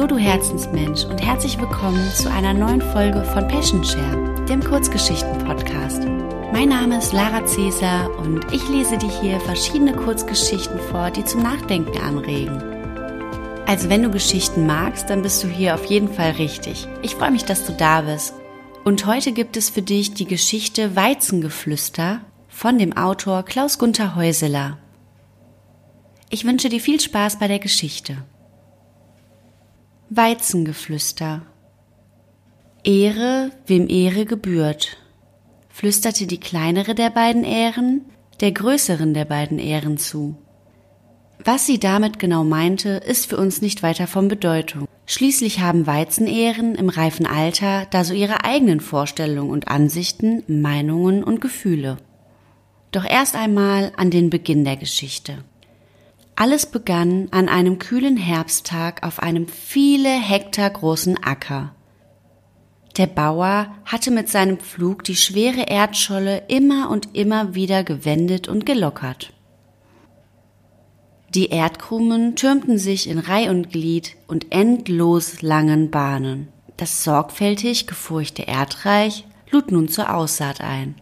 Hallo du Herzensmensch und herzlich willkommen zu einer neuen Folge von Passion Share, dem Kurzgeschichten-Podcast. Mein Name ist Lara Cäsar und ich lese dir hier verschiedene Kurzgeschichten vor, die zum Nachdenken anregen. Also wenn du Geschichten magst, dann bist du hier auf jeden Fall richtig. Ich freue mich, dass du da bist. Und heute gibt es für dich die Geschichte Weizengeflüster von dem Autor Klaus Gunther Häuseler. Ich wünsche dir viel Spaß bei der Geschichte. Weizengeflüster. Ehre, wem Ehre gebührt, flüsterte die kleinere der beiden Ähren der größeren der beiden Ähren zu. Was sie damit genau meinte, ist für uns nicht weiter von Bedeutung. Schließlich haben Weizenähren im reifen Alter da so ihre eigenen Vorstellungen und Ansichten, Meinungen und Gefühle. Doch erst einmal an den Beginn der Geschichte. Alles begann an einem kühlen Herbsttag auf einem viele Hektar großen Acker. Der Bauer hatte mit seinem Pflug die schwere Erdscholle immer und immer wieder gewendet und gelockert. Die Erdkrumen türmten sich in Reih und Glied und endlos langen Bahnen. Das sorgfältig gefurchte Erdreich lud nun zur Aussaat ein.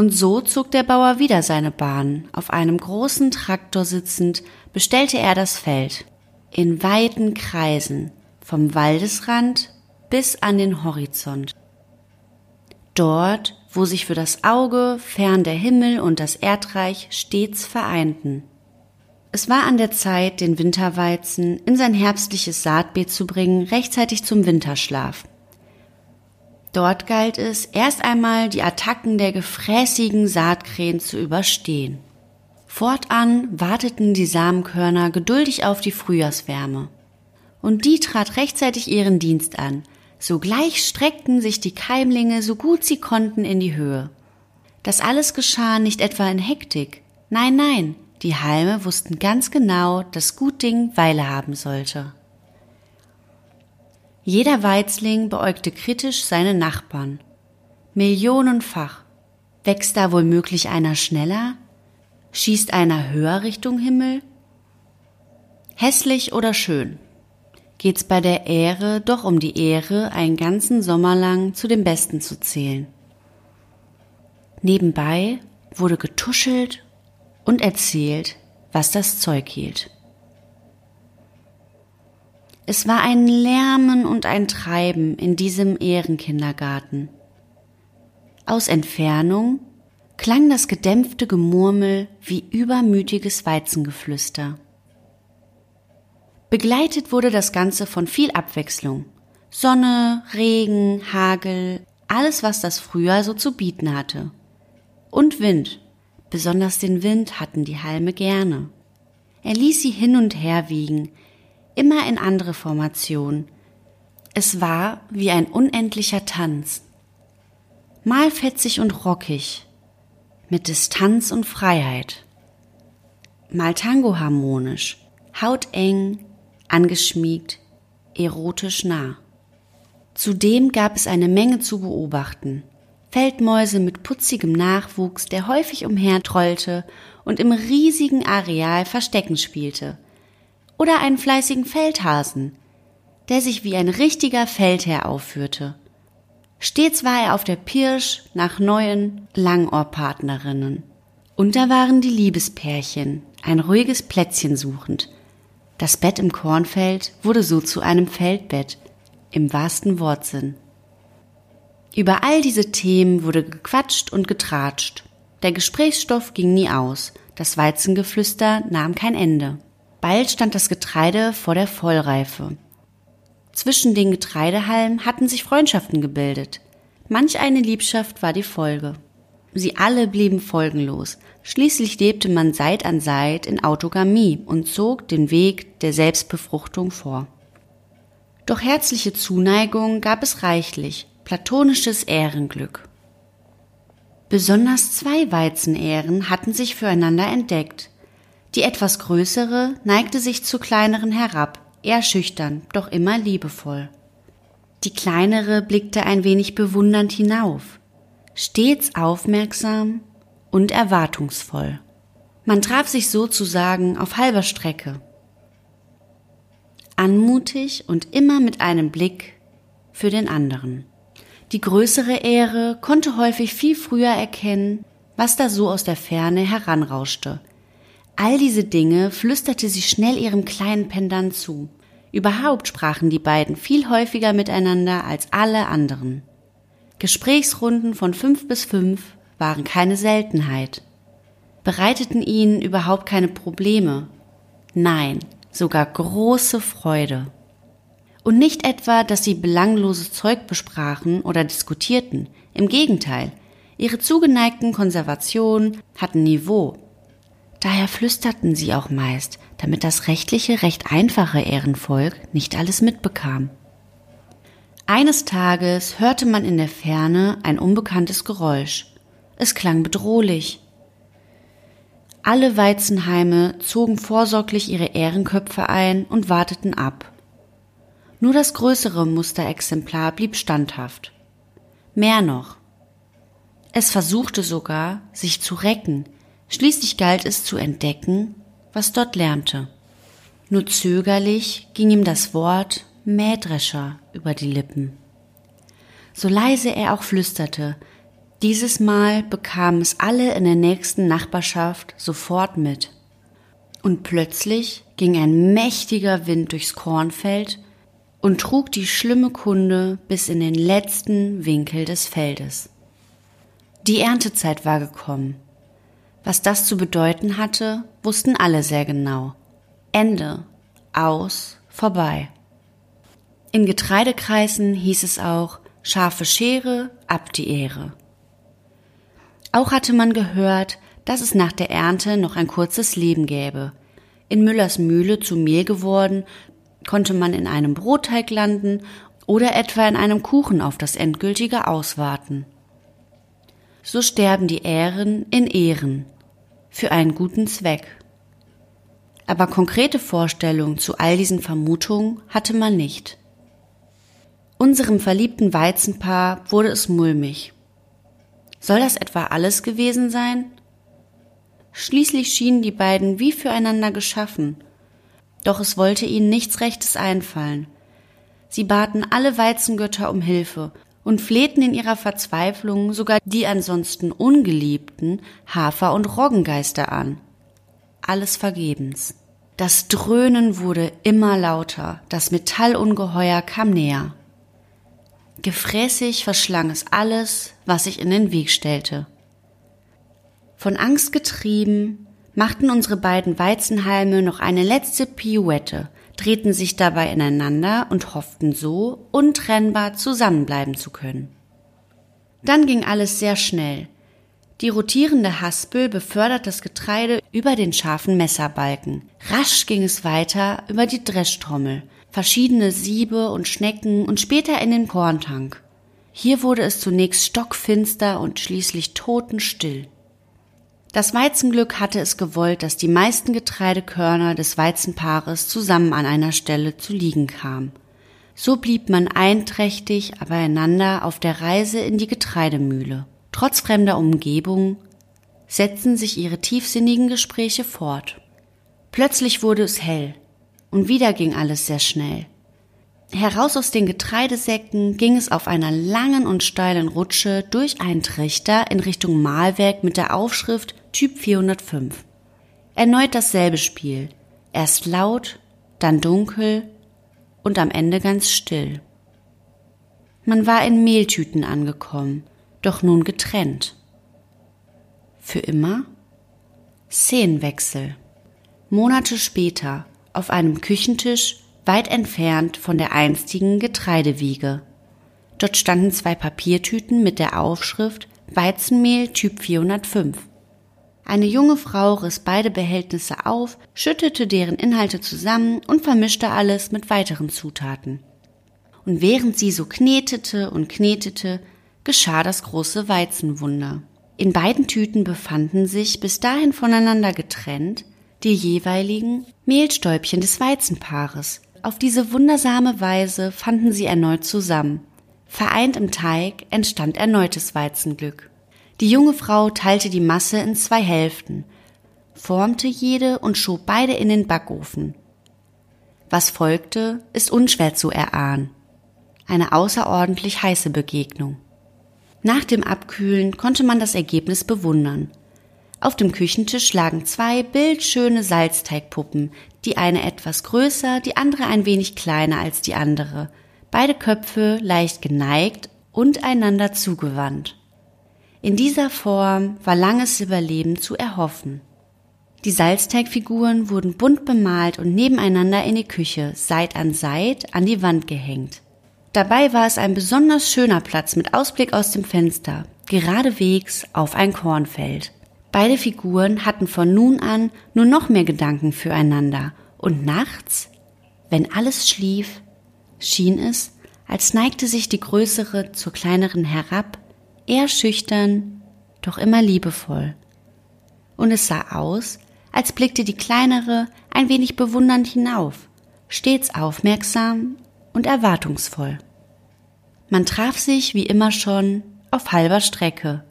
Und so zog der Bauer wieder seine Bahn. Auf einem großen Traktor sitzend bestellte er das Feld. In weiten Kreisen, vom Waldesrand bis an den Horizont. Dort, wo sich für das Auge fern der Himmel und das Erdreich stets vereinten. Es war an der Zeit, den Winterweizen in sein herbstliches Saatbeet zu bringen, rechtzeitig zum Winterschlaf. Dort galt es, erst einmal die Attacken der gefräßigen Saatkrähen zu überstehen. Fortan warteten die Samenkörner geduldig auf die Frühjahrswärme. Und die trat rechtzeitig ihren Dienst an. Sogleich streckten sich die Keimlinge so gut sie konnten in die Höhe. Das alles geschah nicht etwa in Hektik. Nein, nein, die Halme wussten ganz genau, dass gut Ding Weile haben sollte. Jeder Weizling beäugte kritisch seine Nachbarn. Millionenfach. Wächst da wohl möglich einer schneller? Schießt einer höher Richtung Himmel? Hässlich oder schön? Geht's bei der Ehre doch um die Ehre, einen ganzen Sommer lang zu den Besten zu zählen. Nebenbei wurde getuschelt und erzählt, was das Zeug hielt. Es war ein Lärmen und ein Treiben in diesem Ehrenkindergarten. Aus Entfernung klang das gedämpfte Gemurmel wie übermütiges Weizengeflüster. Begleitet wurde das Ganze von viel Abwechslung. Sonne, Regen, Hagel, alles, was das Frühjahr so zu bieten hatte. Und Wind. Besonders den Wind hatten die Halme gerne. Er ließ sie hin und her wiegen, immer in andere Formation. Es war wie ein unendlicher Tanz. Mal fetzig und rockig, mit Distanz und Freiheit. Mal Tango harmonisch, hauteng, angeschmiegt, erotisch nah. Zudem gab es eine Menge zu beobachten. Feldmäuse mit putzigem Nachwuchs, der häufig umhertrollte und im riesigen Areal Verstecken spielte – oder einen fleißigen Feldhasen, der sich wie ein richtiger Feldherr aufführte. Stets war er auf der Pirsch nach neuen Langohrpartnerinnen. Und da waren die Liebespärchen, ein ruhiges Plätzchen suchend. Das Bett im Kornfeld wurde so zu einem Feldbett, im wahrsten Wortsinn. Über all diese Themen wurde gequatscht und getratscht. Der Gesprächsstoff ging nie aus, das Weizengeflüster nahm kein Ende. Bald stand das Getreide vor der Vollreife. Zwischen den Getreidehalmen hatten sich Freundschaften gebildet. Manch eine Liebschaft war die Folge. Sie alle blieben folgenlos. Schließlich lebte man Seit an Seit in Autogamie und zog den Weg der Selbstbefruchtung vor. Doch herzliche Zuneigung gab es reichlich, platonisches Ehrenglück. Besonders zwei Weizenähren hatten sich füreinander entdeckt. Die etwas größere neigte sich zur kleineren herab, eher schüchtern, doch immer liebevoll. Die kleinere blickte ein wenig bewundernd hinauf, stets aufmerksam und erwartungsvoll. Man traf sich sozusagen auf halber Strecke. anmutig und immer mit einem Blick für den anderen. Die größere Ehre konnte häufig viel früher erkennen, was da so aus der Ferne heranrauschte. All diese Dinge flüsterte sie schnell ihrem kleinen Pendant zu. Überhaupt sprachen die beiden viel häufiger miteinander als alle anderen. Gesprächsrunden von fünf bis fünf waren keine Seltenheit, bereiteten ihnen überhaupt keine Probleme. Nein, sogar große Freude. Und nicht etwa, dass sie belangloses Zeug besprachen oder diskutierten. Im Gegenteil, ihre zugeneigten Konservationen hatten Niveau. Daher flüsterten sie auch meist, damit das rechtliche, recht einfache Ehrenvolk nicht alles mitbekam. Eines Tages hörte man in der Ferne ein unbekanntes Geräusch. Es klang bedrohlich. Alle Weizenheime zogen vorsorglich ihre Ehrenköpfe ein und warteten ab. Nur das größere Musterexemplar blieb standhaft. Mehr noch. Es versuchte sogar, sich zu recken, schließlich galt es zu entdecken, was dort lärmte. Nur zögerlich ging ihm das Wort Mähdrescher über die Lippen. So leise er auch flüsterte, dieses Mal bekamen es alle in der nächsten Nachbarschaft sofort mit. Und plötzlich ging ein mächtiger Wind durchs Kornfeld und trug die schlimme Kunde bis in den letzten Winkel des Feldes. Die Erntezeit war gekommen. Was das zu bedeuten hatte, wussten alle sehr genau. Ende, aus, vorbei. In Getreidekreisen hieß es auch scharfe Schere, ab die Ehre. Auch hatte man gehört, dass es nach der Ernte noch ein kurzes Leben gäbe. In Müllers Mühle zu Mehl geworden, konnte man in einem Brotteig landen oder etwa in einem Kuchen auf das endgültige Auswarten. So sterben die Ähren in Ehren für einen guten Zweck. Aber konkrete Vorstellungen zu all diesen Vermutungen hatte man nicht. Unserem verliebten Weizenpaar wurde es mulmig. Soll das etwa alles gewesen sein? Schließlich schienen die beiden wie füreinander geschaffen doch es wollte ihnen nichts Rechtes einfallen. Sie baten alle Weizengötter um Hilfe und flehten in ihrer Verzweiflung sogar die ansonsten ungeliebten Hafer- und Roggengeister an. Alles vergebens. Das Dröhnen wurde immer lauter, das Metallungeheuer kam näher. Gefräßig verschlang es alles, was sich in den Weg stellte. Von Angst getrieben machten unsere beiden Weizenhalme noch eine letzte Pirouette, drehten sich dabei ineinander und hofften so, untrennbar zusammenbleiben zu können. Dann ging alles sehr schnell. Die rotierende Haspel befördert das Getreide über den scharfen Messerbalken. Rasch ging es weiter über die Dreschtrommel, verschiedene Siebe und Schnecken und später in den Korntank. Hier wurde es zunächst stockfinster und schließlich totenstill. Das Weizenglück hatte es gewollt, dass die meisten Getreidekörner des Weizenpaares zusammen an einer Stelle zu liegen kamen. So blieb man einträchtig beieinander auf der Reise in die Getreidemühle. Trotz fremder Umgebung setzten sich ihre tiefsinnigen Gespräche fort. Plötzlich wurde es hell, und wieder ging alles sehr schnell. Heraus aus den Getreidesäcken ging es auf einer langen und steilen Rutsche durch einen Trichter in Richtung Mahlwerk mit der Aufschrift Typ 405. Erneut dasselbe Spiel. Erst laut, dann dunkel und am Ende ganz still. Man war in Mehltüten angekommen, doch nun getrennt. Für immer? Szenenwechsel. Monate später, auf einem Küchentisch, weit entfernt von der einstigen Getreidewiege. Dort standen zwei Papiertüten mit der Aufschrift Weizenmehl Typ 405. Eine junge Frau riss beide Behältnisse auf, schüttete deren Inhalte zusammen und vermischte alles mit weiteren Zutaten. Und während sie so knetete und knetete, geschah das große Weizenwunder. In beiden Tüten befanden sich, bis dahin voneinander getrennt, die jeweiligen Mehlstäubchen des Weizenpaares. Auf diese wundersame Weise fanden sie erneut zusammen. Vereint im Teig entstand erneutes Weizenglück. Die junge Frau teilte die Masse in zwei Hälften, formte jede und schob beide in den Backofen. Was folgte, ist unschwer zu erahnen. Eine außerordentlich heiße Begegnung. Nach dem Abkühlen konnte man das Ergebnis bewundern. Auf dem Küchentisch lagen zwei bildschöne Salzteigpuppen, die eine etwas größer, die andere ein wenig kleiner als die andere, beide Köpfe leicht geneigt und einander zugewandt. In dieser Form war langes Überleben zu erhoffen. Die Salzteigfiguren wurden bunt bemalt und nebeneinander in die Küche, Seit an Seit, an die Wand gehängt. Dabei war es ein besonders schöner Platz mit Ausblick aus dem Fenster, geradewegs auf ein Kornfeld. Beide Figuren hatten von nun an nur noch mehr Gedanken füreinander, und nachts, wenn alles schlief, schien es, als neigte sich die größere zur kleineren herab, eher schüchtern, doch immer liebevoll. Und es sah aus, als blickte die kleinere ein wenig bewundernd hinauf, stets aufmerksam und erwartungsvoll. Man traf sich wie immer schon auf halber Strecke.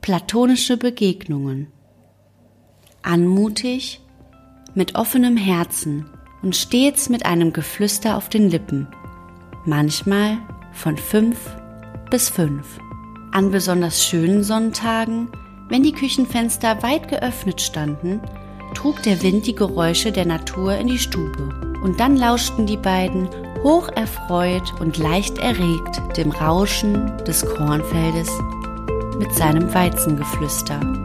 Platonische Begegnungen. Anmutig, mit offenem Herzen und stets mit einem Geflüster auf den Lippen. Manchmal von fünf bis fünf. An besonders schönen Sonntagen, wenn die Küchenfenster weit geöffnet standen, trug der Wind die Geräusche der Natur in die Stube. Und dann lauschten die beiden hoch erfreut und leicht erregt dem Rauschen des Kornfeldes mit seinem Weizengeflüster.